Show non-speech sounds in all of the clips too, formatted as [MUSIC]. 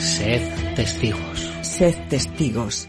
Sed testigos. Sed testigos.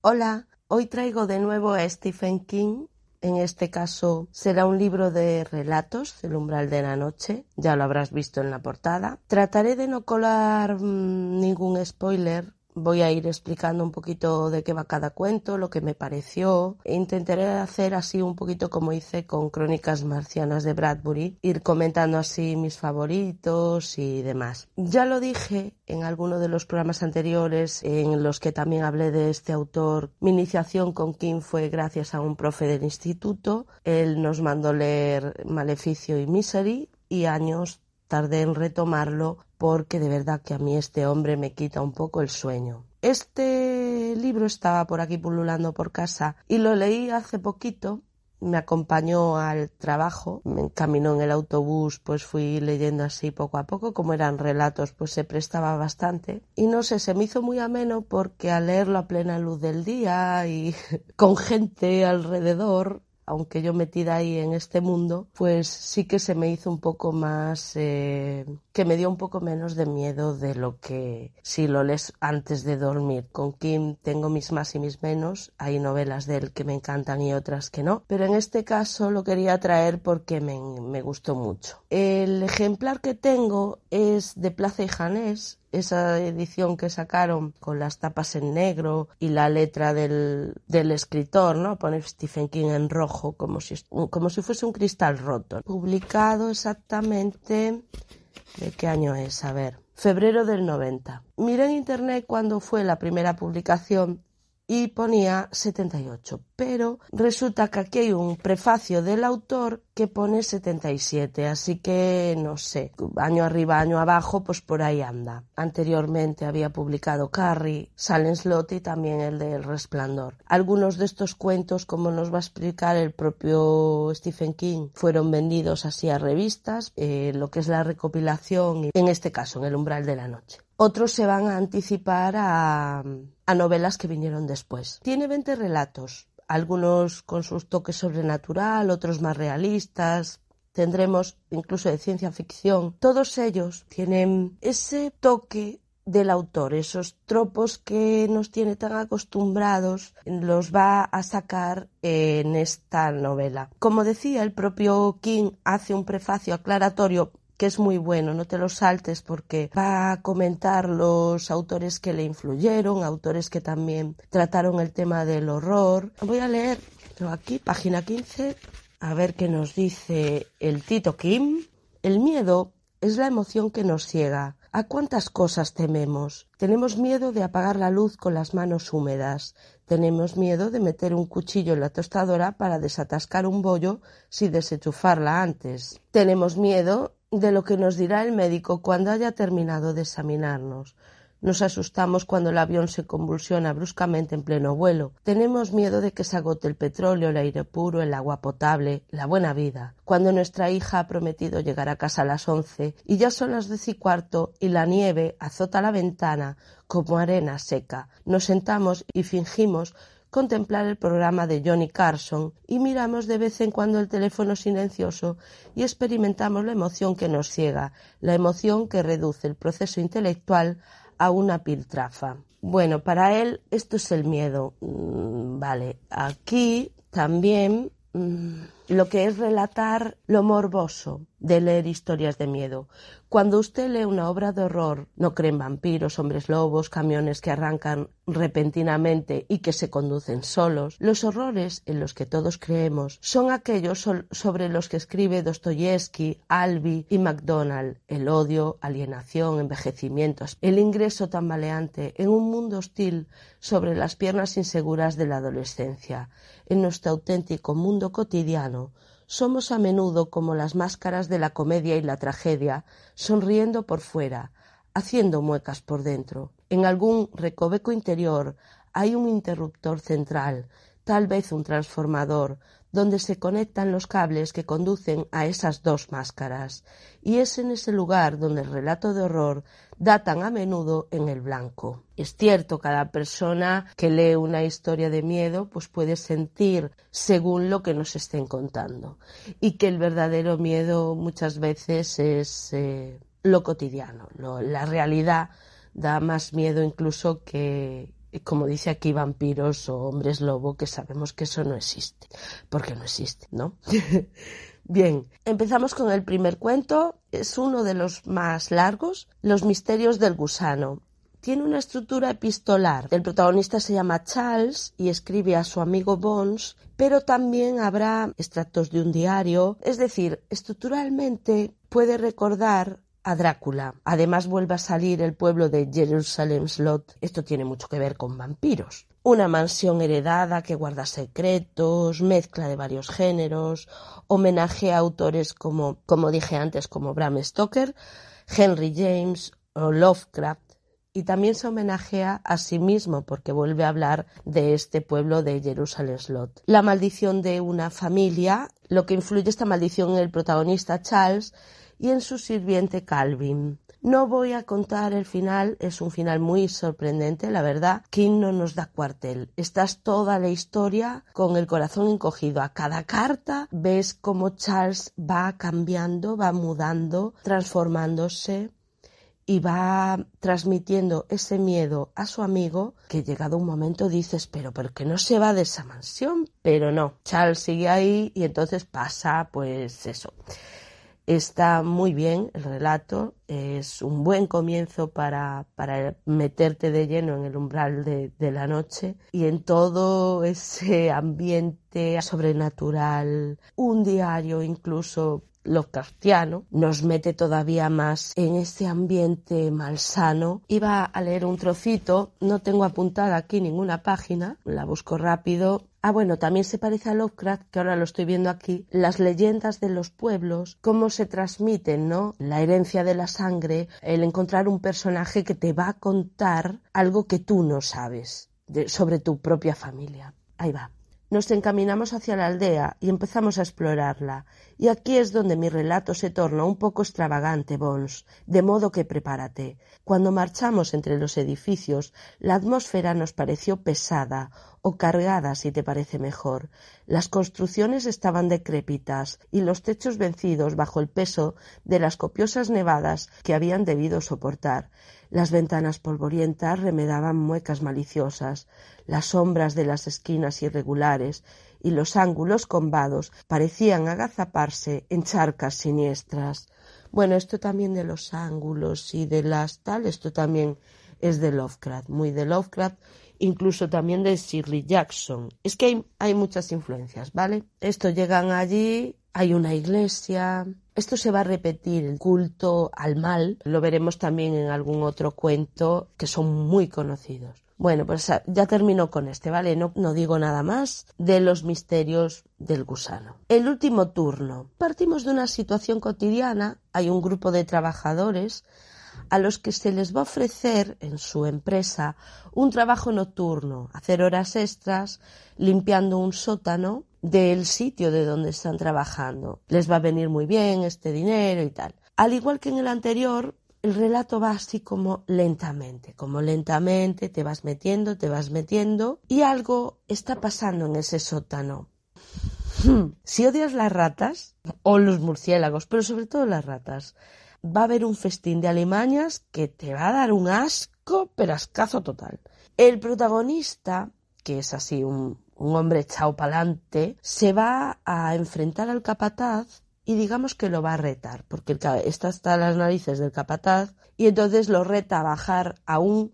Hola, hoy traigo de nuevo a Stephen King. En este caso será un libro de relatos, El umbral de la noche, ya lo habrás visto en la portada. Trataré de no colar mmm, ningún spoiler voy a ir explicando un poquito de qué va cada cuento, lo que me pareció. Intentaré hacer así un poquito como hice con Crónicas Marcianas de Bradbury, ir comentando así mis favoritos y demás. Ya lo dije en alguno de los programas anteriores en los que también hablé de este autor. Mi iniciación con King fue gracias a un profe del instituto. Él nos mandó leer Maleficio y Misery y años tardé en retomarlo porque de verdad que a mí este hombre me quita un poco el sueño. Este libro estaba por aquí pululando por casa y lo leí hace poquito. Me acompañó al trabajo, me encaminó en el autobús, pues fui leyendo así poco a poco, como eran relatos, pues se prestaba bastante. Y no sé, se me hizo muy ameno porque al leerlo a plena luz del día y [LAUGHS] con gente alrededor, aunque yo metida ahí en este mundo, pues sí que se me hizo un poco más, eh, que me dio un poco menos de miedo de lo que si lo lees antes de dormir. Con Kim tengo mis más y mis menos, hay novelas de él que me encantan y otras que no, pero en este caso lo quería traer porque me, me gustó mucho. El ejemplar que tengo es de Plaza y Janés, esa edición que sacaron con las tapas en negro y la letra del, del escritor, ¿no? Pone Stephen King en rojo, como si, como si fuese un cristal roto. Publicado exactamente, ¿de qué año es? A ver, febrero del 90. Miré en internet cuando fue la primera publicación y ponía 78, pero resulta que aquí hay un prefacio del autor que pone 77, así que no sé, año arriba, año abajo, pues por ahí anda. Anteriormente había publicado Carrie, Silent Slot y también el de El Resplandor. Algunos de estos cuentos, como nos va a explicar el propio Stephen King, fueron vendidos así a revistas, eh, lo que es la recopilación, en este caso, en El Umbral de la Noche. Otros se van a anticipar a, a novelas que vinieron después. Tiene 20 relatos, algunos con sus toques sobrenatural, otros más realistas. Tendremos incluso de ciencia ficción. Todos ellos tienen ese toque del autor, esos tropos que nos tiene tan acostumbrados, los va a sacar en esta novela. Como decía, el propio King hace un prefacio aclaratorio que es muy bueno, no te lo saltes porque va a comentar los autores que le influyeron, autores que también trataron el tema del horror. Voy a leer aquí, página 15, a ver qué nos dice el Tito Kim. El miedo es la emoción que nos ciega. ¿A cuántas cosas tememos? Tenemos miedo de apagar la luz con las manos húmedas. Tenemos miedo de meter un cuchillo en la tostadora para desatascar un bollo sin desenchufarla antes. Tenemos miedo de lo que nos dirá el médico cuando haya terminado de examinarnos. Nos asustamos cuando el avión se convulsiona bruscamente en pleno vuelo. Tenemos miedo de que se agote el petróleo, el aire puro, el agua potable, la buena vida. Cuando nuestra hija ha prometido llegar a casa a las once y ya son las diez y cuarto y la nieve azota la ventana como arena seca, nos sentamos y fingimos contemplar el programa de Johnny Carson y miramos de vez en cuando el teléfono silencioso y experimentamos la emoción que nos ciega, la emoción que reduce el proceso intelectual a una piltrafa. Bueno, para él esto es el miedo. Mm, vale, aquí también mm, lo que es relatar lo morboso de leer historias de miedo. Cuando usted lee una obra de horror, no creen vampiros, hombres lobos, camiones que arrancan repentinamente y que se conducen solos. Los horrores en los que todos creemos son aquellos sobre los que escribe Dostoyevsky, Albi y MacDonald. El odio, alienación, envejecimientos, el ingreso tambaleante en un mundo hostil sobre las piernas inseguras de la adolescencia. En nuestro auténtico mundo cotidiano, somos a menudo como las máscaras de la comedia y la tragedia, sonriendo por fuera, haciendo muecas por dentro. En algún recoveco interior hay un interruptor central, tal vez un transformador, donde se conectan los cables que conducen a esas dos máscaras, y es en ese lugar donde el relato de horror da tan a menudo en el blanco. Es cierto, cada persona que lee una historia de miedo pues puede sentir según lo que nos estén contando y que el verdadero miedo muchas veces es eh, lo cotidiano, la realidad da más miedo incluso que, como dice aquí, vampiros o hombres lobo, que sabemos que eso no existe, porque no existe, ¿no? [LAUGHS] Bien, empezamos con el primer cuento. Es uno de los más largos, Los misterios del gusano. Tiene una estructura epistolar. El protagonista se llama Charles y escribe a su amigo Bones, pero también habrá extractos de un diario. Es decir, estructuralmente puede recordar a Drácula. Además vuelve a salir el pueblo de Jerusalem Slot. Esto tiene mucho que ver con vampiros una mansión heredada que guarda secretos, mezcla de varios géneros, homenaje a autores como, como dije antes, como Bram Stoker, Henry James o Lovecraft, y también se homenajea a sí mismo porque vuelve a hablar de este pueblo de Jerusalem Slot. La maldición de una familia, lo que influye esta maldición en el protagonista Charles y en su sirviente Calvin. No voy a contar el final, es un final muy sorprendente, la verdad. King no nos da cuartel. Estás toda la historia con el corazón encogido. A cada carta ves cómo Charles va cambiando, va mudando, transformándose y va transmitiendo ese miedo a su amigo que llegado un momento dices, pero ¿por qué no se va de esa mansión? Pero no, Charles sigue ahí y entonces pasa pues eso. Está muy bien el relato, es un buen comienzo para, para meterte de lleno en el umbral de, la noche y en todo ese ambiente sobrenatural, un diario incluso Lovecraftiano nos mete todavía más en ese ambiente malsano. Iba a leer un trocito, no tengo apuntada aquí ninguna página, la busco rápido. Ah, bueno, también se parece a Lovecraft, que ahora lo estoy viendo aquí, las leyendas de los pueblos, cómo se transmiten, ¿no? La herencia de la sangre, el encontrar un personaje que te va a contar algo que tú no sabes sobre tu propia familia. Ahí va. Nos encaminamos hacia la aldea y empezamos a explorarla, y aquí es donde mi relato se torna un poco extravagante, Bones, de modo que prepárate. Cuando marchamos entre los edificios, la atmósfera nos pareció pesada, o cargada, si te parece mejor. Las construcciones estaban decrépitas y los techos vencidos bajo el peso de las copiosas nevadas que habían debido soportar. Las ventanas polvorientas remedaban muecas maliciosas, las sombras de las esquinas irregulares y los ángulos combados parecían agazaparse en charcas siniestras. Bueno, esto también de los ángulos y de las tal, esto también es de Lovecraft, muy de Lovecraft, incluso también de Shirley Jackson. Es que hay, hay muchas influencias, ¿vale? Esto llegan allí, hay una iglesia, esto se va a repetir, el culto al mal, lo veremos también en algún otro cuento que son muy conocidos. Bueno, pues ah, ya termino con este, ¿vale? No, no, digo nada más de los misterios del gusano. El último turno. Partimos de una situación cotidiana. Hay un grupo de trabajadores a los que se les va a ofrecer en su empresa un trabajo nocturno, hacer horas extras limpiando un sótano del sitio de donde están trabajando. Les va a venir muy bien este dinero y tal. Al igual que en el anterior, el relato va así como lentamente, como lentamente te vas metiendo, te vas metiendo y algo está pasando en ese sótano. Hmm. Si odias las ratas o los murciélagos, pero sobre todo las ratas, va a haber un festín de alimañas que te va a dar un asco, pero ascazo total. El protagonista, que es así un, un hombre echado pa'lante, se va a enfrentar al capataz y digamos que lo va a retar, porque el, está hasta las narices del capataz y entonces lo reta a bajar a un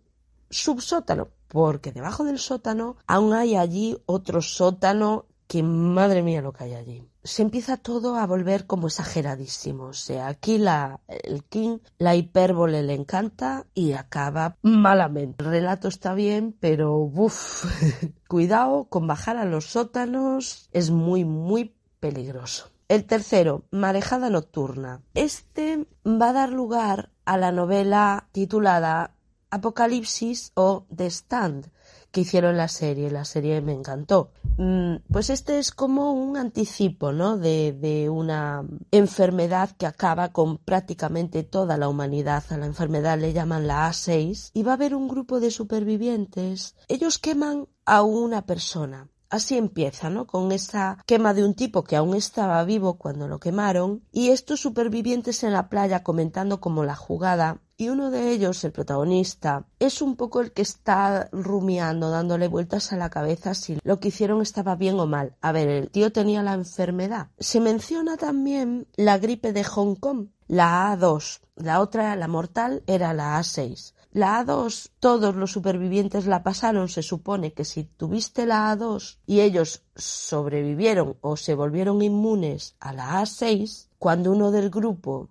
subsótano, porque debajo del sótano aún hay allí otro sótano que madre mía lo que hay allí. Se empieza todo a volver como exageradísimo. O sea, aquí la, el King, la hipérbole le encanta y acaba malamente. El relato está bien, pero uff, [LAUGHS] cuidado con bajar a los sótanos, es muy, muy peligroso. El tercero, Marejada Nocturna. Este va a dar lugar a la novela titulada Apocalipsis o The Stand, que hicieron la serie. La serie me encantó. Mm, pues este es como un anticipo, ¿no? De, de, una enfermedad que acaba con prácticamente toda la humanidad. A la enfermedad le llaman la A6 y va a haber un grupo de supervivientes. Ellos queman a una persona Así empieza, ¿no? Con esa quema de un tipo que aún estaba vivo cuando lo quemaron y estos supervivientes en la playa comentando como la jugada y uno de ellos, el protagonista, es un poco el que está rumiando, dándole vueltas a la cabeza si lo que hicieron estaba bien o mal. A ver, el tío tenía la enfermedad. Se menciona también la gripe de Hong Kong, la A2. La otra, la mortal, era la A6. La A2, todos los supervivientes la pasaron. Se supone que si tuviste la A2 y ellos sobrevivieron o se volvieron inmunes a la A6, cuando uno del grupo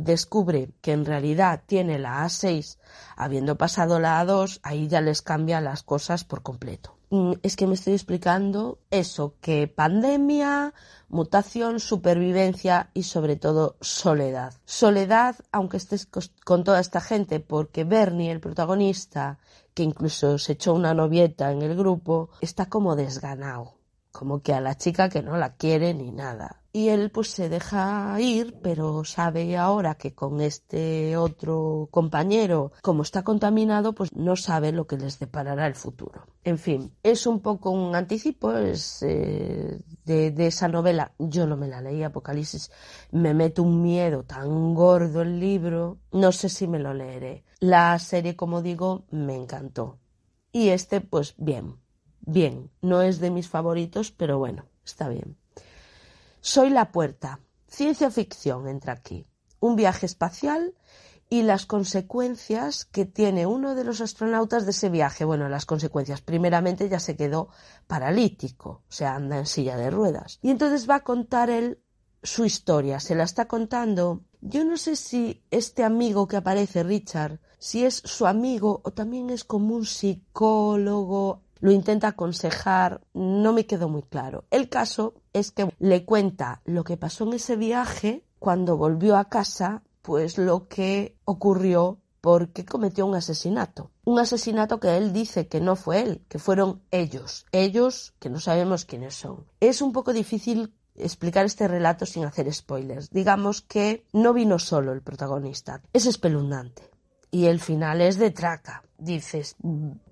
descubre que en realidad tiene la A6 habiendo pasado la A2, ahí ya les cambia las cosas por completo. Mm, es que me estoy explicando eso, que pandemia, mutación, supervivencia y sobre todo soledad. Soledad, aunque estés con toda esta gente, porque Bernie, el protagonista, que incluso se echó una novieta en el grupo, está como desganado, como que a la chica que no la quiere ni nada y él pues se deja ir, pero sabe ahora que con este otro compañero, como está contaminado, pues no sabe lo que les deparará el futuro. En fin, es un poco un anticipo es, eh, de, de, esa novela. Yo no me la leí, Apocalipsis. Me mete un miedo tan gordo el libro, no sé si me lo leeré. La serie, como digo, me encantó. Y este, pues bien, bien. No es de mis favoritos, pero bueno, está bien. Soy la puerta. Ciencia ficción entra aquí. Un viaje espacial y las consecuencias que tiene uno de los astronautas de ese viaje. Bueno, las consecuencias. Primeramente ya se quedó paralítico, o sea, anda en silla de ruedas. Y entonces va a contar él su historia. Se la está contando. Yo no sé si este amigo que aparece, Richard, si es su amigo o también es como un psicólogo, lo intenta aconsejar, no me quedó muy claro. El caso es que le cuenta lo que pasó en ese viaje cuando volvió a casa, pues lo que ocurrió porque cometió un asesinato. Un asesinato que él dice que no fue él, que fueron ellos. Ellos que no sabemos quiénes son. Es un poco difícil explicar este relato sin hacer spoilers. Digamos que no vino solo el protagonista. Es espeluznante. Y el final es de traca. Dices,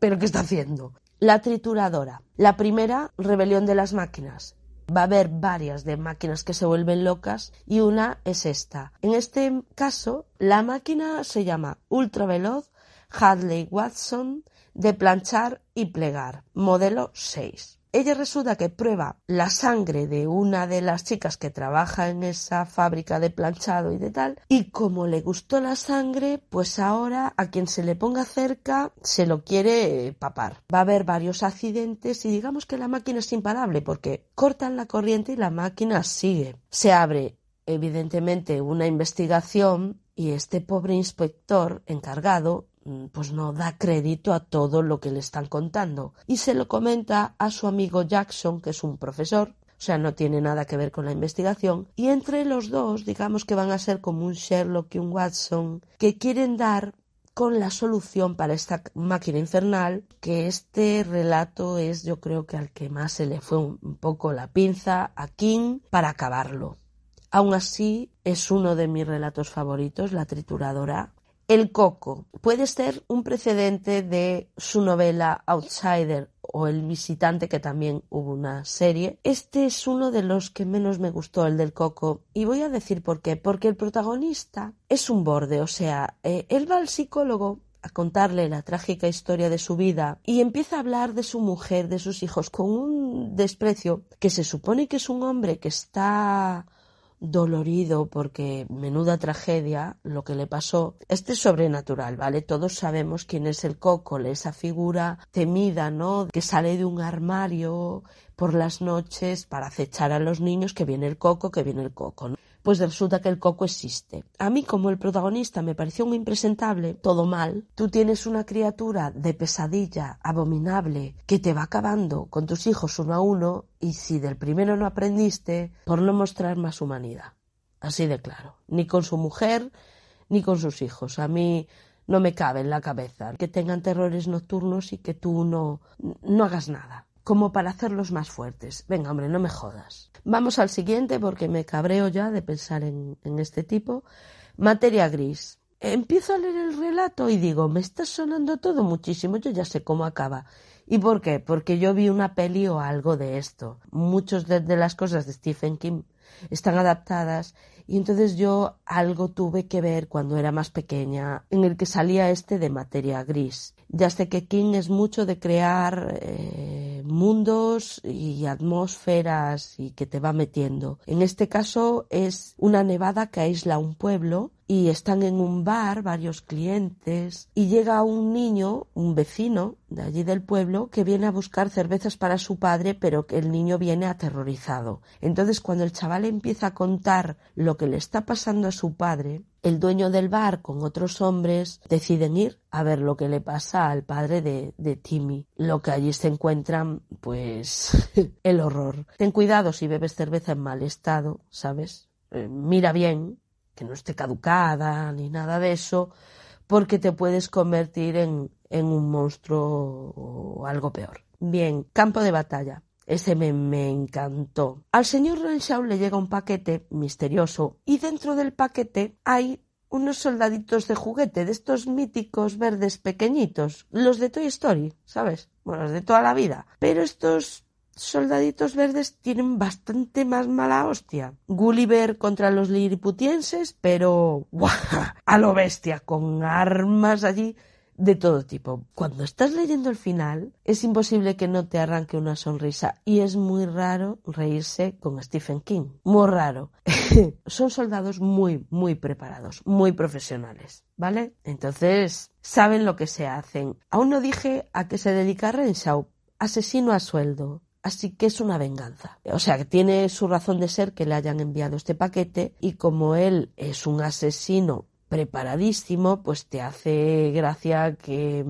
¿pero qué está haciendo? La trituradora. La primera, rebelión de las máquinas. Va a haber varias de máquinas que se vuelven locas y una es esta. En este caso, la máquina se llama ultraveloz Hadley Watson de planchar y plegar, modelo 6. Ella resulta que prueba la sangre de una de las chicas que trabaja en esa fábrica de planchado y de tal, y como le gustó la sangre, pues ahora a quien se le ponga cerca se lo quiere papar. Va a haber varios accidentes y digamos que la máquina es imparable porque cortan la corriente y la máquina sigue. Se abre evidentemente una investigación y este pobre inspector encargado pues no da crédito a todo lo que le están contando. Y se lo comenta a su amigo Jackson, que es un profesor, o sea, no tiene nada que ver con la investigación, y entre los dos, digamos que van a ser como un Sherlock y un Watson, que quieren dar con la solución para esta máquina infernal, que este relato es yo creo que al que más se le fue un poco la pinza a King para acabarlo. Aún así, es uno de mis relatos favoritos, La trituradora, el Coco puede ser un precedente de su novela Outsider o El visitante, que también hubo una serie. Este es uno de los que menos me gustó, el del Coco. Y voy a decir por qué. Porque el protagonista es un borde, o sea, eh, él va al psicólogo a contarle la trágica historia de su vida y empieza a hablar de su mujer, de sus hijos, con un desprecio que se supone que es un hombre que está dolorido porque menuda tragedia lo que le pasó. Este es sobrenatural, ¿vale? Todos sabemos quién es el cócole, esa figura temida, ¿no? Que sale de un armario por las noches para acechar a los niños que viene el coco, que viene el coco, ¿no? Pues resulta que el coco existe. A mí, como el protagonista me pareció un impresentable, todo mal, tú tienes una criatura de pesadilla, abominable, que te va acabando con tus hijos uno a uno, y si del primero no aprendiste, por no mostrar más humanidad. Así de claro. Ni con su mujer, ni con sus hijos. A mí no me cabe en la cabeza que tengan terrores nocturnos y que tú no, no hagas nada como para hacerlos más fuertes. Venga, hombre, no me jodas. Vamos al siguiente porque me cabreo ya de pensar en, este tipo. Materia gris. Empiezo a leer el relato y digo, me está sonando todo muchísimo, yo ya sé cómo acaba. ¿Y por qué? Porque yo vi una peli o algo de esto. Muchas de, de las cosas de Stephen King están adaptadas y entonces yo algo tuve que ver cuando era más pequeña en el que salía este de materia gris. Ya sé que King es mucho de crear eh, mundos y atmósferas y que te va metiendo. En este caso es una nevada que aísla un pueblo y están en un bar varios clientes y llega un niño, un vecino de allí del pueblo, que viene a buscar cervezas para su padre, pero que el niño viene aterrorizado. Entonces cuando el chaval empieza a contar lo que le está pasando a su padre, el dueño del bar con otros hombres deciden ir a ver lo que le pasa al padre de, de Timmy. Lo que allí se encuentran, pues, [LAUGHS] el horror. Ten cuidado si bebes cerveza en mal estado, ¿sabes? Eh, mira bien, que no esté caducada ni nada de eso, porque te puedes convertir en, en un monstruo o algo peor. Bien, campo de batalla. Ese me, encantó. Al señor Renshaw le llega un paquete misterioso y dentro del paquete hay unos soldaditos de juguete, de estos míticos verdes pequeñitos, los de Toy Story, ¿sabes? Bueno, los de toda la vida. Pero estos soldaditos verdes tienen bastante más mala hostia. Gulliver contra los liriputienses, pero a lo bestia, con armas allí de todo tipo. Cuando estás leyendo el final, es imposible que no te arranque una sonrisa y es muy raro reírse con Stephen King. Muy raro. [LAUGHS] Son soldados muy, muy preparados, muy profesionales, ¿vale? Entonces, saben lo que se hacen. Aún no dije a qué se dedica Renshaw. Asesino a sueldo. Así que es una venganza. O sea, que tiene su razón de ser que le hayan enviado este paquete y como él es un asesino preparadísimo, pues te hace gracia que,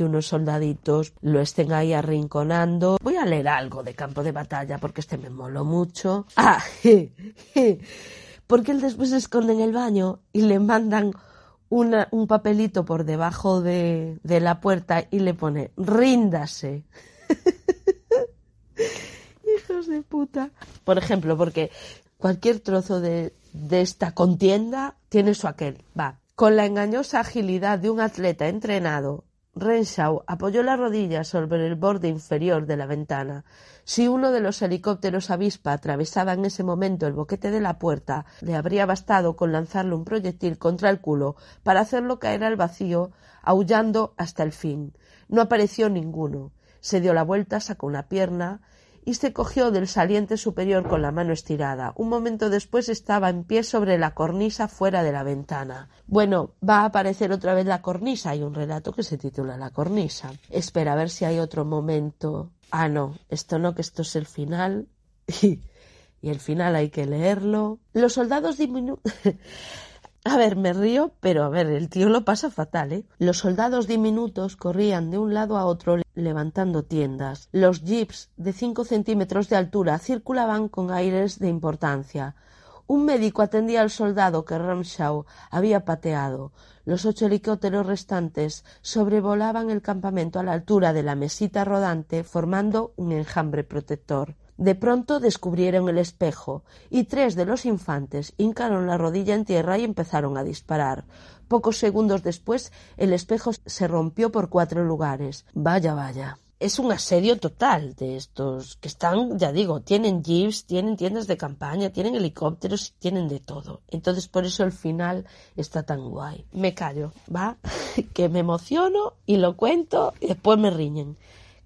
unos soldaditos lo estén ahí arrinconando. Voy a leer algo de campo de batalla porque este me moló mucho. [LAUGHS] Ah, porque él después se esconde en el baño y le mandan un papelito por debajo de, de la puerta y le pone ríndase. [LAUGHS] Hijos de puta. Por ejemplo, porque cualquier trozo de, esta contienda tiene su aquel. Va. Con la engañosa agilidad de un atleta entrenado, Renshaw apoyó la rodilla sobre el borde inferior de la ventana. Si uno de los helicópteros avispa atravesaba en ese momento el boquete de la puerta, le habría bastado con lanzarle un proyectil contra el culo para hacerlo caer al vacío, aullando hasta el fin. No apareció ninguno. Se dio la vuelta, sacó una pierna, y se cogió del saliente superior con la mano estirada. Un momento después estaba en pie sobre la cornisa fuera de la ventana. Bueno, va a aparecer otra vez la cornisa. Hay un relato que se titula La cornisa. Espera a ver si hay otro momento. Ah, no, esto no, que esto es el final. [LAUGHS] y el final hay que leerlo. Los soldados disminuyen. [LAUGHS] [LAUGHS] A ver, me río, pero a ver, el tío lo pasa fatal, ¿eh? Los soldados diminutos corrían de un lado a otro levantando tiendas. Los jeeps de cinco centímetros de altura circulaban con aires de importancia. Un médico atendía al soldado que Ramshaw había pateado. Los ocho helicópteros restantes sobrevolaban el campamento a la altura de la mesita rodante, formando un enjambre protector. De pronto descubrieron el espejo, y tres de los infantes hincaron la rodilla en tierra y empezaron a disparar. Pocos segundos después el espejo se rompió por cuatro lugares. Vaya, vaya. es un asedio total de estos que están, ya digo, tienen jeeps, tienen tiendas de campaña, tienen helicópteros, tienen de todo. Entonces por eso el final está tan guay. Me callo, ¿va? [LAUGHS] que me emociono y lo cuento y después me riñen.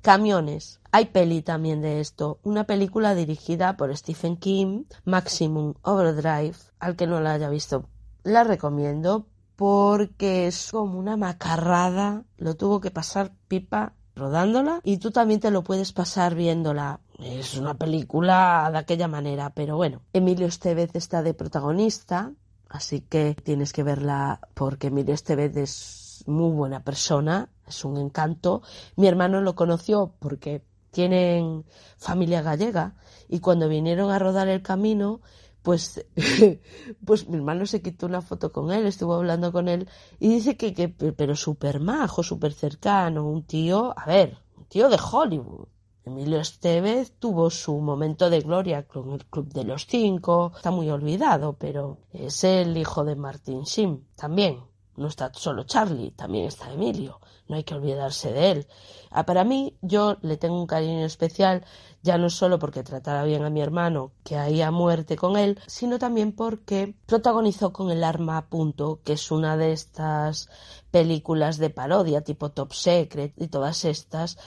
Camiones. Hay peli también de esto. Una película dirigida por Stephen King, Maximum Overdrive. Al que no la haya visto, la recomiendo porque es como una macarrada. Lo tuvo que pasar pipa rodándola y tú también te lo puedes pasar viéndola. Es una película de aquella manera, pero bueno. Emilio Estevez está de protagonista, así que tienes que verla porque Emilio Estevez es muy buena persona, es un encanto. Mi hermano lo conoció porque tienen familia gallega y cuando vinieron a rodar el camino pues, [LAUGHS] pues mi hermano se quitó una foto con él, estuvo hablando con él y dice que, que pero súper majo, súper cercano, un tío, a ver, un tío de Hollywood. Emilio Estevez tuvo su momento de gloria con el Club de los Cinco, está muy olvidado, pero es el hijo de Martin Sheen también. No está solo Charlie, también está Emilio. No hay que olvidarse de él. Ah, para mí, yo le tengo un cariño especial, ya no solo porque tratara bien a mi hermano, que ahí a muerte con él, sino también porque protagonizó con El arma a punto, que es una de estas películas de parodia tipo Top Secret y todas estas.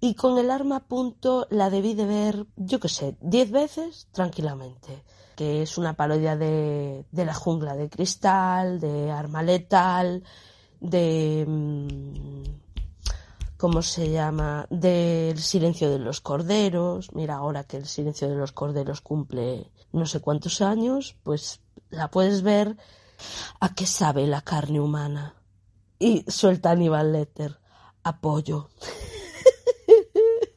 Y con El arma a punto la debí de ver, yo qué sé, diez veces tranquilamente que es una parodia de, de la jungla de cristal, de arma letal, de... Mm, ¿Cómo se llama? Del silencio de los corderos. Mira, ahora que el silencio de los corderos cumple no sé cuántos años, pues la puedes ver a qué sabe la carne humana. Y suelta Aníbal Letter. Apoyo.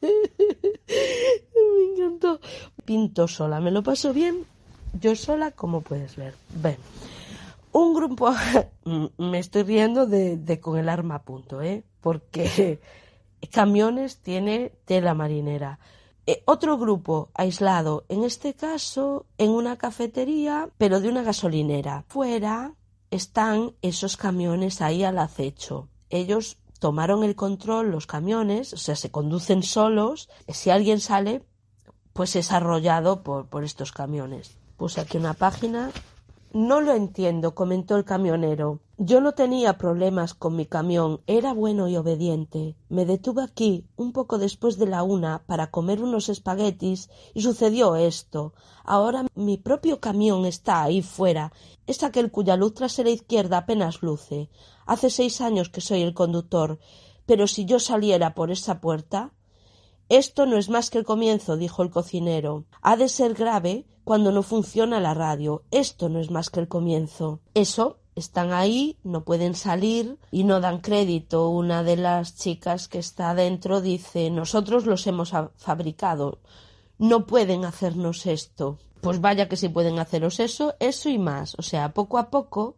[LAUGHS] Me encantó. Pinto sola, me lo paso bien yo sola, como puedes ver. Ven, un grupo, [LAUGHS] me estoy riendo de, con el arma a punto, ¿eh? Porque [LAUGHS] camiones tiene tela marinera. Eh, otro grupo aislado, en este caso en una cafetería, pero de una gasolinera. Fuera están esos camiones ahí al acecho. Ellos tomaron el control, los camiones, o sea, se conducen solos. Si alguien sale, pues es arrollado por, por estos camiones. Puse aquí una página. No lo entiendo, comentó el camionero. Yo no tenía problemas con mi camión, era bueno y obediente. Me detuve aquí, un poco después de la una, para comer unos espaguetis, y sucedió esto. Ahora mi propio camión está ahí fuera. Es aquel cuya luz trasera izquierda apenas luce. Hace seis años que soy el conductor. Pero si yo saliera por esa puerta. Esto no es más que el comienzo, dijo el cocinero. Ha de ser grave cuando no funciona la radio. Esto no es más que el comienzo. Eso están ahí, no pueden salir y no dan crédito. Una de las chicas que está adentro dice nosotros los hemos fabricado. No pueden hacernos esto. Pues vaya que si pueden haceros eso, eso y más. O sea, poco a poco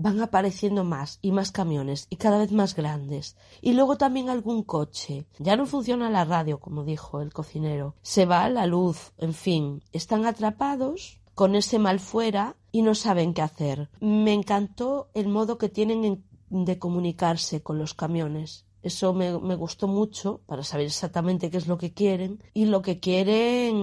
van apareciendo más y más camiones y cada vez más grandes. Y luego también algún coche. Ya no funciona la radio, como dijo el cocinero. Se va la luz, en fin, están atrapados con ese mal fuera y no saben qué hacer. Me encantó el modo que tienen de comunicarse con los camiones. Eso me, me, gustó mucho para saber exactamente qué es lo que quieren. Y lo que quieren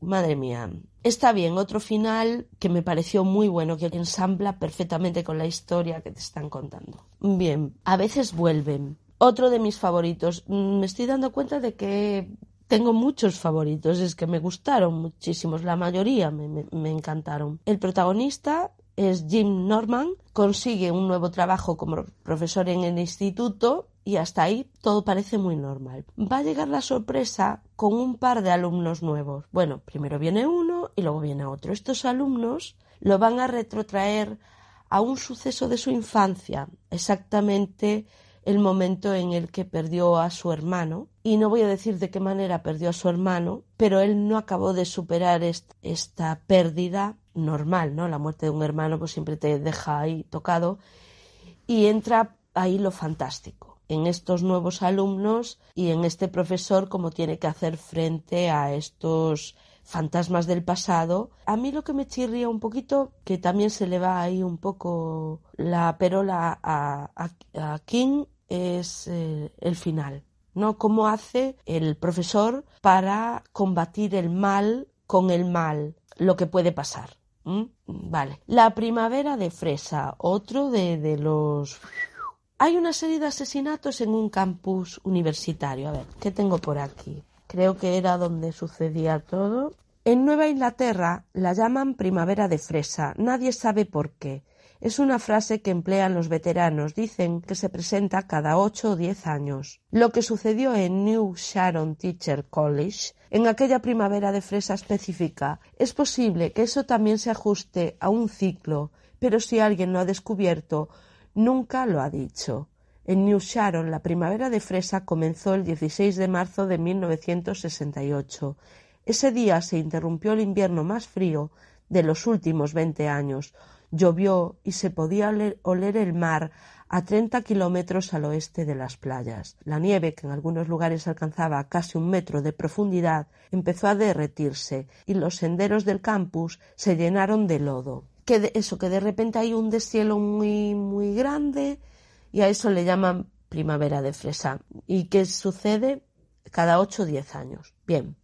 Madre mía. Está bien, otro final que me pareció muy bueno, que ensambla perfectamente con la historia que te están contando. Bien, a veces vuelven. Otro de mis favoritos. Me estoy dando cuenta de que tengo muchos favoritos, es que me gustaron muchísimos, la mayoría me, me, encantaron. El protagonista es Jim Norman, consigue un nuevo trabajo como profesor en el instituto y hasta ahí todo parece muy normal. Va a llegar la sorpresa con un par de alumnos nuevos. Bueno, primero viene uno y luego viene otro. Estos alumnos lo van a retrotraer a un suceso de su infancia, exactamente el momento en el que perdió a su hermano. Y no voy a decir de qué manera perdió a su hermano, pero él no acabó de superar esta pérdida normal, ¿no? La muerte de un hermano pues siempre te deja ahí tocado y entra ahí lo fantástico en estos nuevos alumnos y en este profesor cómo tiene que hacer frente a estos fantasmas del pasado. A mí lo que me chirría un poquito, que también se le va ahí un poco la perola a, a, King, es eh, el final, ¿no? ¿Cómo hace el profesor para combatir el mal con el mal, lo que puede pasar? Vale. La primavera de fresa, otro de, de los... Hay una serie de asesinatos en un campus universitario. A ver, ¿qué tengo por aquí? Creo que era donde sucedía todo. En Nueva Inglaterra la llaman primavera de fresa. Nadie sabe por qué. Es una frase que emplean los veteranos. Dicen que se presenta cada ocho o diez años. Lo que sucedió en New Sharon Teacher College en aquella primavera de fresa específica. Es posible que eso también se ajuste a un ciclo, pero si alguien lo ha descubierto, nunca lo ha dicho. En New Sharon, la primavera de fresa comenzó el 16 de marzo de 1968. Ese día se interrumpió el invierno más frío de los últimos veinte años. Llovió y se podía oler, el mar a treinta kilómetros al oeste de las playas. La nieve, que en algunos lugares alcanzaba casi un metro de profundidad, empezó a derretirse y los senderos del campus se llenaron de lodo. Que eso, que de repente hay un deshielo muy, muy grande y a eso le llaman primavera de fresa. ¿Y qué sucede? Cada ocho o diez años. Bien.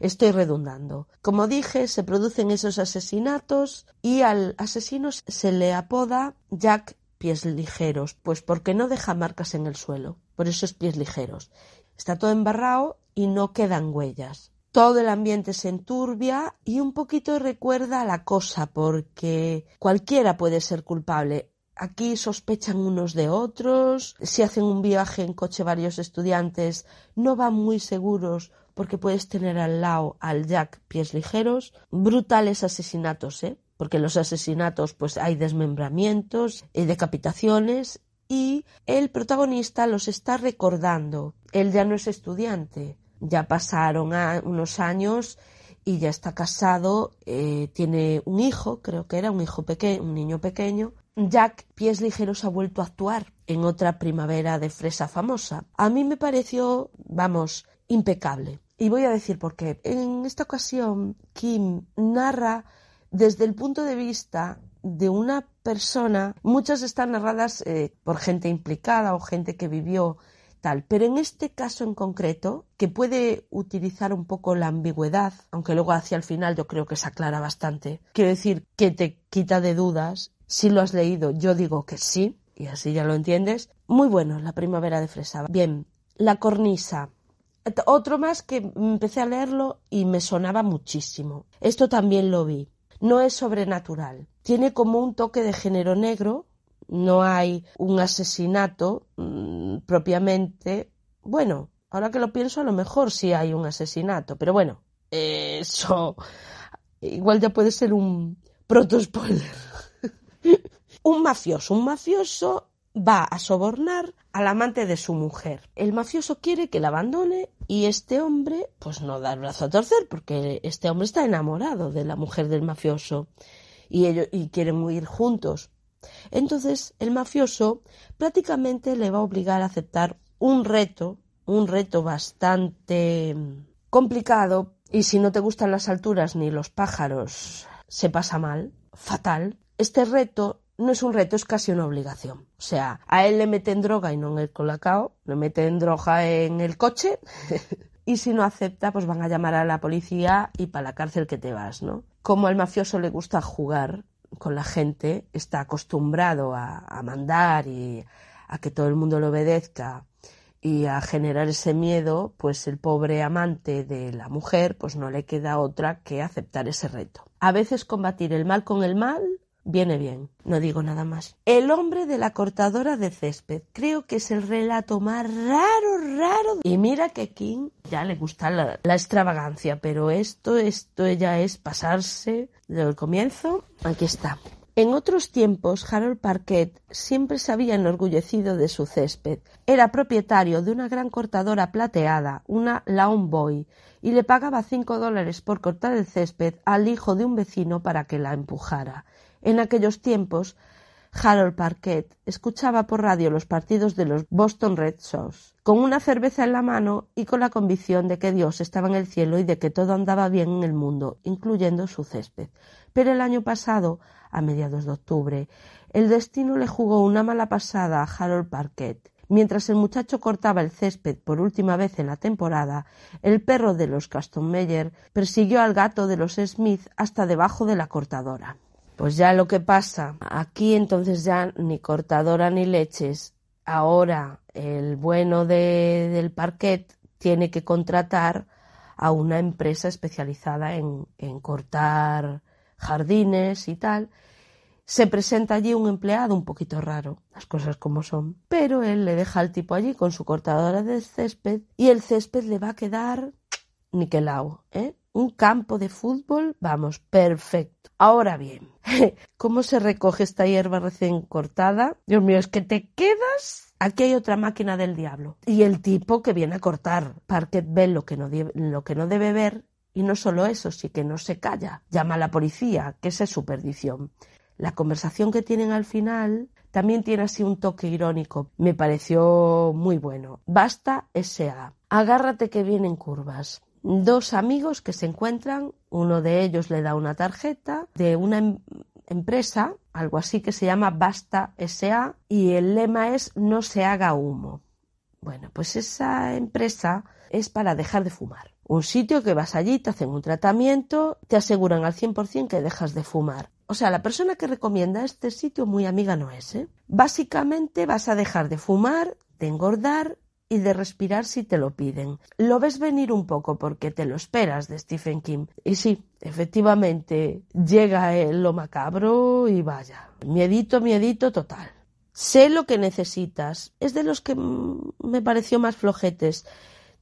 Estoy redundando. Como dije, se producen esos asesinatos y al asesino se le apoda Jack pies ligeros, pues porque no deja marcas en el suelo, por eso es pies ligeros. Está todo embarrado y no quedan huellas. Todo el ambiente se enturbia y un poquito recuerda a la cosa, porque cualquiera puede ser culpable. Aquí sospechan unos de otros, si hacen un viaje en coche varios estudiantes, no van muy seguros porque puedes tener al lado al Jack pies ligeros. Brutales asesinatos, ¿eh? porque en los asesinatos pues hay desmembramientos, y decapitaciones y el protagonista los está recordando. Él ya no es estudiante, ya pasaron unos años y ya está casado, eh, tiene un hijo, creo que era un hijo pequeño, un niño pequeño. Jack Pies Ligeros ha vuelto a actuar en otra primavera de fresa famosa. A mí me pareció, vamos, impecable. Y voy a decir por qué. En esta ocasión, Kim narra desde el punto de vista de una persona, muchas están narradas eh, por gente implicada o gente que vivió pero en este caso en concreto, que puede utilizar un poco la ambigüedad, aunque luego hacia el final yo creo que se aclara bastante, quiero decir que te quita de dudas, si lo has leído, yo digo que sí, y así ya lo entiendes. Muy bueno, la primavera de Fresa. Bien, la cornisa. Otro más que empecé a leerlo y me sonaba muchísimo. Esto también lo vi no es sobrenatural. Tiene como un toque de género negro, no hay un asesinato mm, propiamente. Bueno, ahora que lo pienso, a lo mejor sí hay un asesinato, pero bueno, eso [LAUGHS] igual ya puede ser un proto spoiler. [LAUGHS] un mafioso, un mafioso va a sobornar al amante de su mujer. El mafioso quiere que la abandone y este hombre pues no da el brazo a torcer porque este hombre está enamorado de la mujer del mafioso y ellos y quieren huir juntos. Entonces el mafioso prácticamente le va a obligar a aceptar un reto, un reto bastante complicado y si no te gustan las alturas ni los pájaros se pasa mal, fatal. Este reto no es un reto, es casi una obligación. O sea, a él le meten droga y no en el colacao, le meten droga en el coche [LAUGHS] y si no acepta, pues van a llamar a la policía y para la cárcel que te vas, ¿no? Como al mafioso le gusta jugar con la gente, está acostumbrado a, mandar y a que todo el mundo le obedezca y a generar ese miedo, pues el pobre amante de la mujer, pues no le queda otra que aceptar ese reto. A veces combatir el mal con el mal Viene bien, no digo nada más. El hombre de la cortadora de césped. Creo que es el relato más raro, raro. Y mira que King ya le gusta la, extravagancia, pero esto, esto ya es pasarse del comienzo. Aquí está. En otros tiempos, Harold Parquet siempre se había enorgullecido de su césped. Era propietario de una gran cortadora plateada, una Lawn Boy, y le pagaba cinco dólares por cortar el césped al hijo de un vecino para que la empujara. En aquellos tiempos, Harold Parquet escuchaba por radio los partidos de los Boston Red Sox, con una cerveza en la mano y con la convicción de que Dios estaba en el cielo y de que todo andaba bien en el mundo, incluyendo su césped. Pero el año pasado, a mediados de octubre, el destino le jugó una mala pasada a Harold Parquet. Mientras el muchacho cortaba el césped por última vez en la temporada, el perro de los Castonmeyer persiguió al gato de los Smith hasta debajo de la cortadora. Pues ya lo que pasa, aquí entonces ya ni cortadora ni leches. Ahora el bueno de, del parquet tiene que contratar a una empresa especializada en, en cortar jardines y tal. Se presenta allí un empleado un poquito raro, las cosas como son, pero él le deja al tipo allí con su cortadora de césped y el césped le va a quedar niquelado, ¿eh? Un campo de fútbol, vamos, perfecto. Ahora bien, [LAUGHS] ¿cómo se recoge esta hierba recién cortada? Dios mío, es que te quedas Aquí hay otra máquina del diablo. Y el tipo que viene a cortar. Parquet ve lo que no, lo que no debe ver y no solo eso, sí que no se calla. Llama a la policía, que esa es su perdición. La conversación que tienen al final también tiene así un toque irónico. Me pareció muy bueno. Basta S.A. Agárrate que vienen curvas dos amigos que se encuentran, uno de ellos le da una tarjeta de una em-, empresa, algo así que se llama Basta SA, y el lema es no se haga humo. Bueno, pues esa empresa es para dejar de fumar. Un sitio que vas allí, te hacen un tratamiento, te aseguran al 100% que dejas de fumar. O sea, la persona que recomienda este sitio muy amiga no es, ¿eh? Básicamente vas a dejar de fumar, de engordar y de respirar si te lo piden. Lo ves venir un poco porque te lo esperas de Stephen King. Y sí, efectivamente, llega lo macabro y vaya, miedito, miedito total. Sé lo que necesitas. Es de los que me pareció más flojetes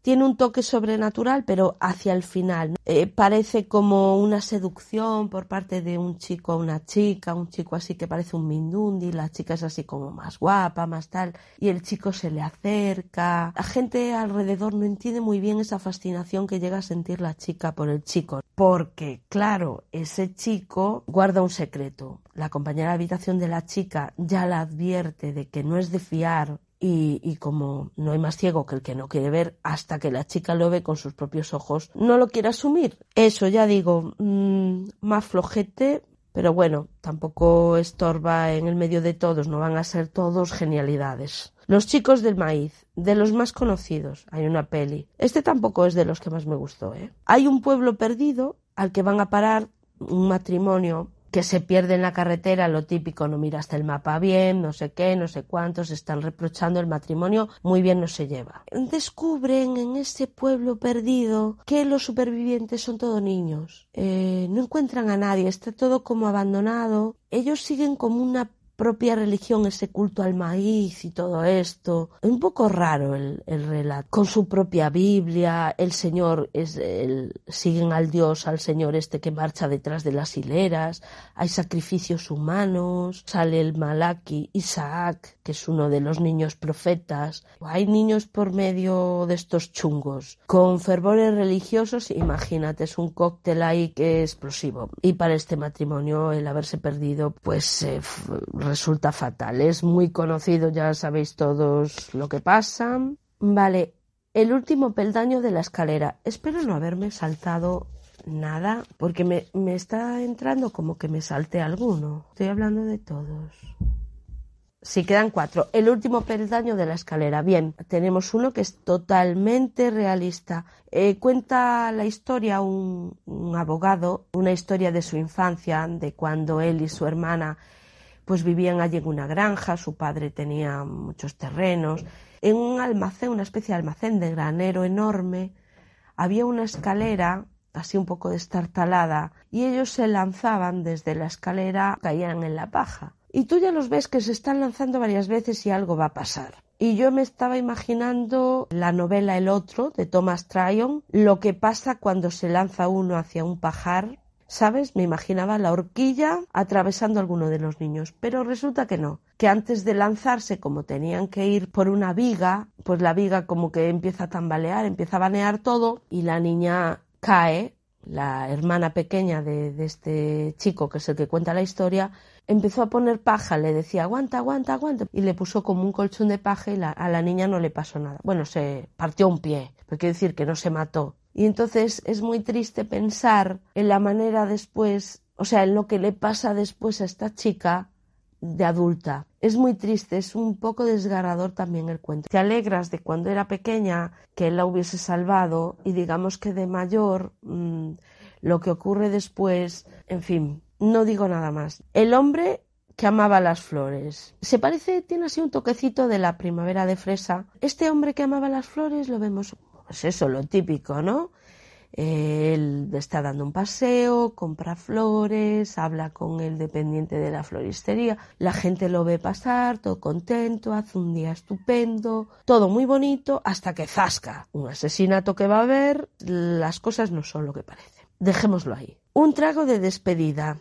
tiene un toque sobrenatural, pero hacia el final. Eh, parece como una seducción por parte de un chico a una chica, un chico así que parece un mindundi, la chica es así como más guapa, más tal, y el chico se le acerca. La gente alrededor no entiende muy bien esa fascinación que llega a sentir la chica por el chico, porque, claro, ese chico guarda un secreto. La compañera de habitación de la chica ya la advierte de que no es de fiar y, como no hay más ciego que el que no quiere ver hasta que la chica lo ve con sus propios ojos, no lo quiere asumir. Eso ya digo, mm, más flojete, pero bueno, tampoco estorba en el medio de todos, no van a ser todos genialidades. Los chicos del maíz, de los más conocidos, hay una peli. Este tampoco es de los que más me gustó, ¿eh? Hay un pueblo perdido al que van a parar un matrimonio que se pierde en la carretera, lo típico, no miraste el mapa bien, no sé qué, no sé cuántos, están reprochando el matrimonio, muy bien no se lleva. Descubren en ese pueblo perdido que los supervivientes son todos niños. Eh, no encuentran a nadie, está todo como abandonado. Ellos siguen como una propia religión, ese culto al maíz y todo esto. Es un poco raro el, el relato. Con su propia Biblia, el Señor es el, siguen al Dios, al Señor este que marcha detrás de las hileras, hay sacrificios humanos, sale el Malaki, Isaac, que es uno de los niños profetas. Hay niños por medio de estos chungos. Con fervores religiosos, imagínate, es un cóctel ahí que es explosivo. Y para este matrimonio, el haberse perdido, pues resulta fatal. Es muy conocido, ya sabéis todos lo que pasa. Vale, el último peldaño de la escalera. Espero no haberme saltado nada, porque me, me está entrando como que me salte alguno. Estoy hablando de todos. Sí, quedan cuatro. El último peldaño de la escalera. Bien, tenemos uno que es totalmente realista. Eh, cuenta la historia un, un, abogado, una historia de su infancia, de cuando él y su hermana pues vivían allí en una granja, su padre tenía muchos terrenos, en un almacén, una especie de almacén de granero enorme, había una escalera así un poco destartalada y ellos se lanzaban desde la escalera, caían en la paja. Y tú ya los ves que se están lanzando varias veces y algo va a pasar. Y yo me estaba imaginando la novela El otro de Thomas Tryon, lo que pasa cuando se lanza uno hacia un pajar ¿Sabes? Me imaginaba la horquilla atravesando a alguno de los niños, pero resulta que no, que antes de lanzarse, como tenían que ir por una viga, pues la viga como que empieza a tambalear, empieza a banear todo y la niña cae, la hermana pequeña de, este chico, que es el que cuenta la historia, empezó a poner paja, le decía aguanta, aguanta, aguanta, y le puso como un colchón de paja y a la niña no le pasó nada. Bueno, se partió un pie, pero quiere decir que no se mató, y entonces es muy triste pensar en la manera después, o sea, en lo que le pasa después a esta chica de adulta. Es muy triste, es un poco desgarrador también el cuento. Te alegras de cuando era pequeña que él la hubiese salvado y digamos que de mayor mmm, lo que ocurre después, en fin, no digo nada más. El hombre que amaba las flores. Se parece, tiene así un toquecito de la primavera de fresa. Este hombre que amaba las flores lo vemos, pues eso, lo típico, ¿no? Él está dando un paseo, compra flores, habla con el dependiente de la floristería, la gente lo ve pasar, todo contento, hace un día estupendo, todo muy bonito, hasta que zasca. Un asesinato que va a haber, las cosas no son lo que parecen. Dejémoslo ahí. Un trago de despedida,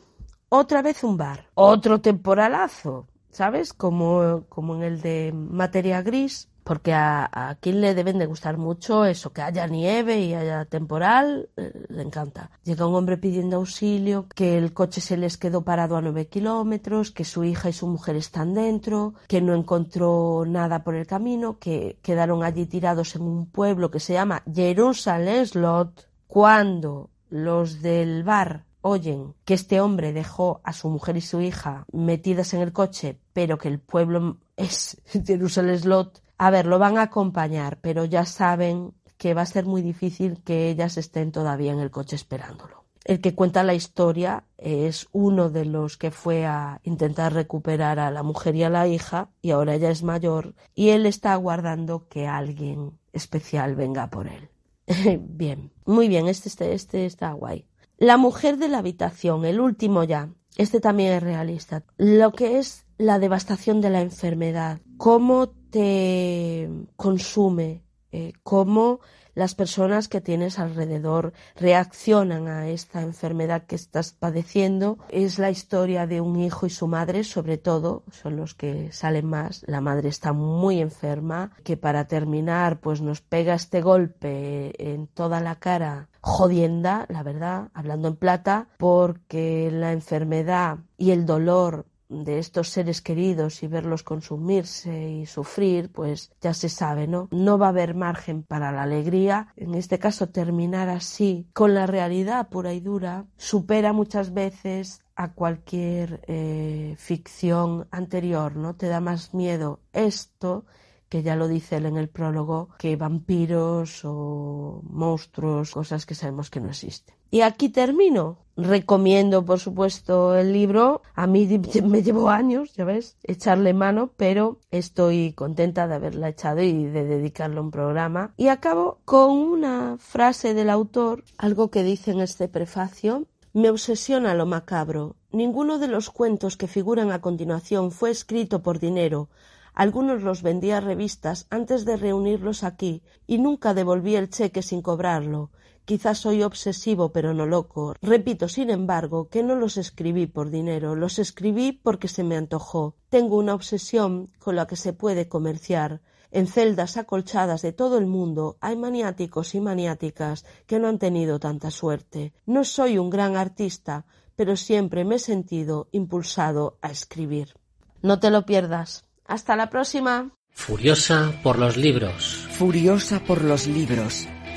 otra vez un bar, otro temporalazo, ¿sabes? Como, como en el de materia gris, porque a, a quien le deben de gustar mucho eso, que haya nieve y haya temporal, eh, le encanta. Llega un hombre pidiendo auxilio, que el coche se les quedó parado a nueve kilómetros, que su hija y su mujer están dentro, que no encontró nada por el camino, que quedaron allí tirados en un pueblo que se llama Jerusalem Slot, cuando los del bar oyen que este hombre dejó a su mujer y su hija metidas en el coche, pero que el pueblo es [LAUGHS] Jerusalem Slot, a ver, lo van a acompañar, pero ya saben que va a ser muy difícil que ellas estén todavía en el coche esperándolo. El que cuenta la historia es uno de los que fue a intentar recuperar a la mujer y a la hija, y ahora ella es mayor, y él está aguardando que alguien especial venga por él. [LAUGHS] bien, muy bien, este, este, este está guay. La mujer de la habitación, el último ya. Este también es realista. Lo que es la devastación de la enfermedad, cómo te consume, eh, cómo las personas que tienes alrededor reaccionan a esta enfermedad que estás padeciendo. Es la historia de un hijo y su madre, sobre todo, son los que salen más. La madre está muy enferma, que para terminar, pues nos pega este golpe en toda la cara jodienda, la verdad, hablando en plata, porque la enfermedad y el dolor de estos seres queridos y verlos consumirse y sufrir, pues ya se sabe, ¿no? No va a haber margen para la alegría. En este caso, terminar así, con la realidad pura y dura, supera muchas veces a cualquier eh, ficción anterior, ¿no? Te da más miedo esto que ya lo dice él en el prólogo, que vampiros o monstruos, cosas que sabemos que no existen. Y aquí termino. Recomiendo, por supuesto, el libro. A mí [LAUGHS] me llevó años, ya ves, echarle mano, pero estoy contenta de haberla echado y de dedicarle un programa. Y acabo con una frase del autor, algo que dice en este prefacio. Me obsesiona lo macabro. Ninguno de los cuentos que figuran a continuación fue escrito por dinero, algunos los vendí a revistas antes de reunirlos aquí y nunca devolví el cheque sin cobrarlo. Quizás soy obsesivo pero no loco. Repito, sin embargo, que no los escribí por dinero, los escribí porque se me antojó. Tengo una obsesión con la que se puede comerciar. En celdas acolchadas de todo el mundo hay maniáticos y maniáticas que no han tenido tanta suerte. No soy un gran artista, pero siempre me he sentido impulsado a escribir. No te lo pierdas. Hasta la próxima. Furiosa por los libros. Furiosa por los libros.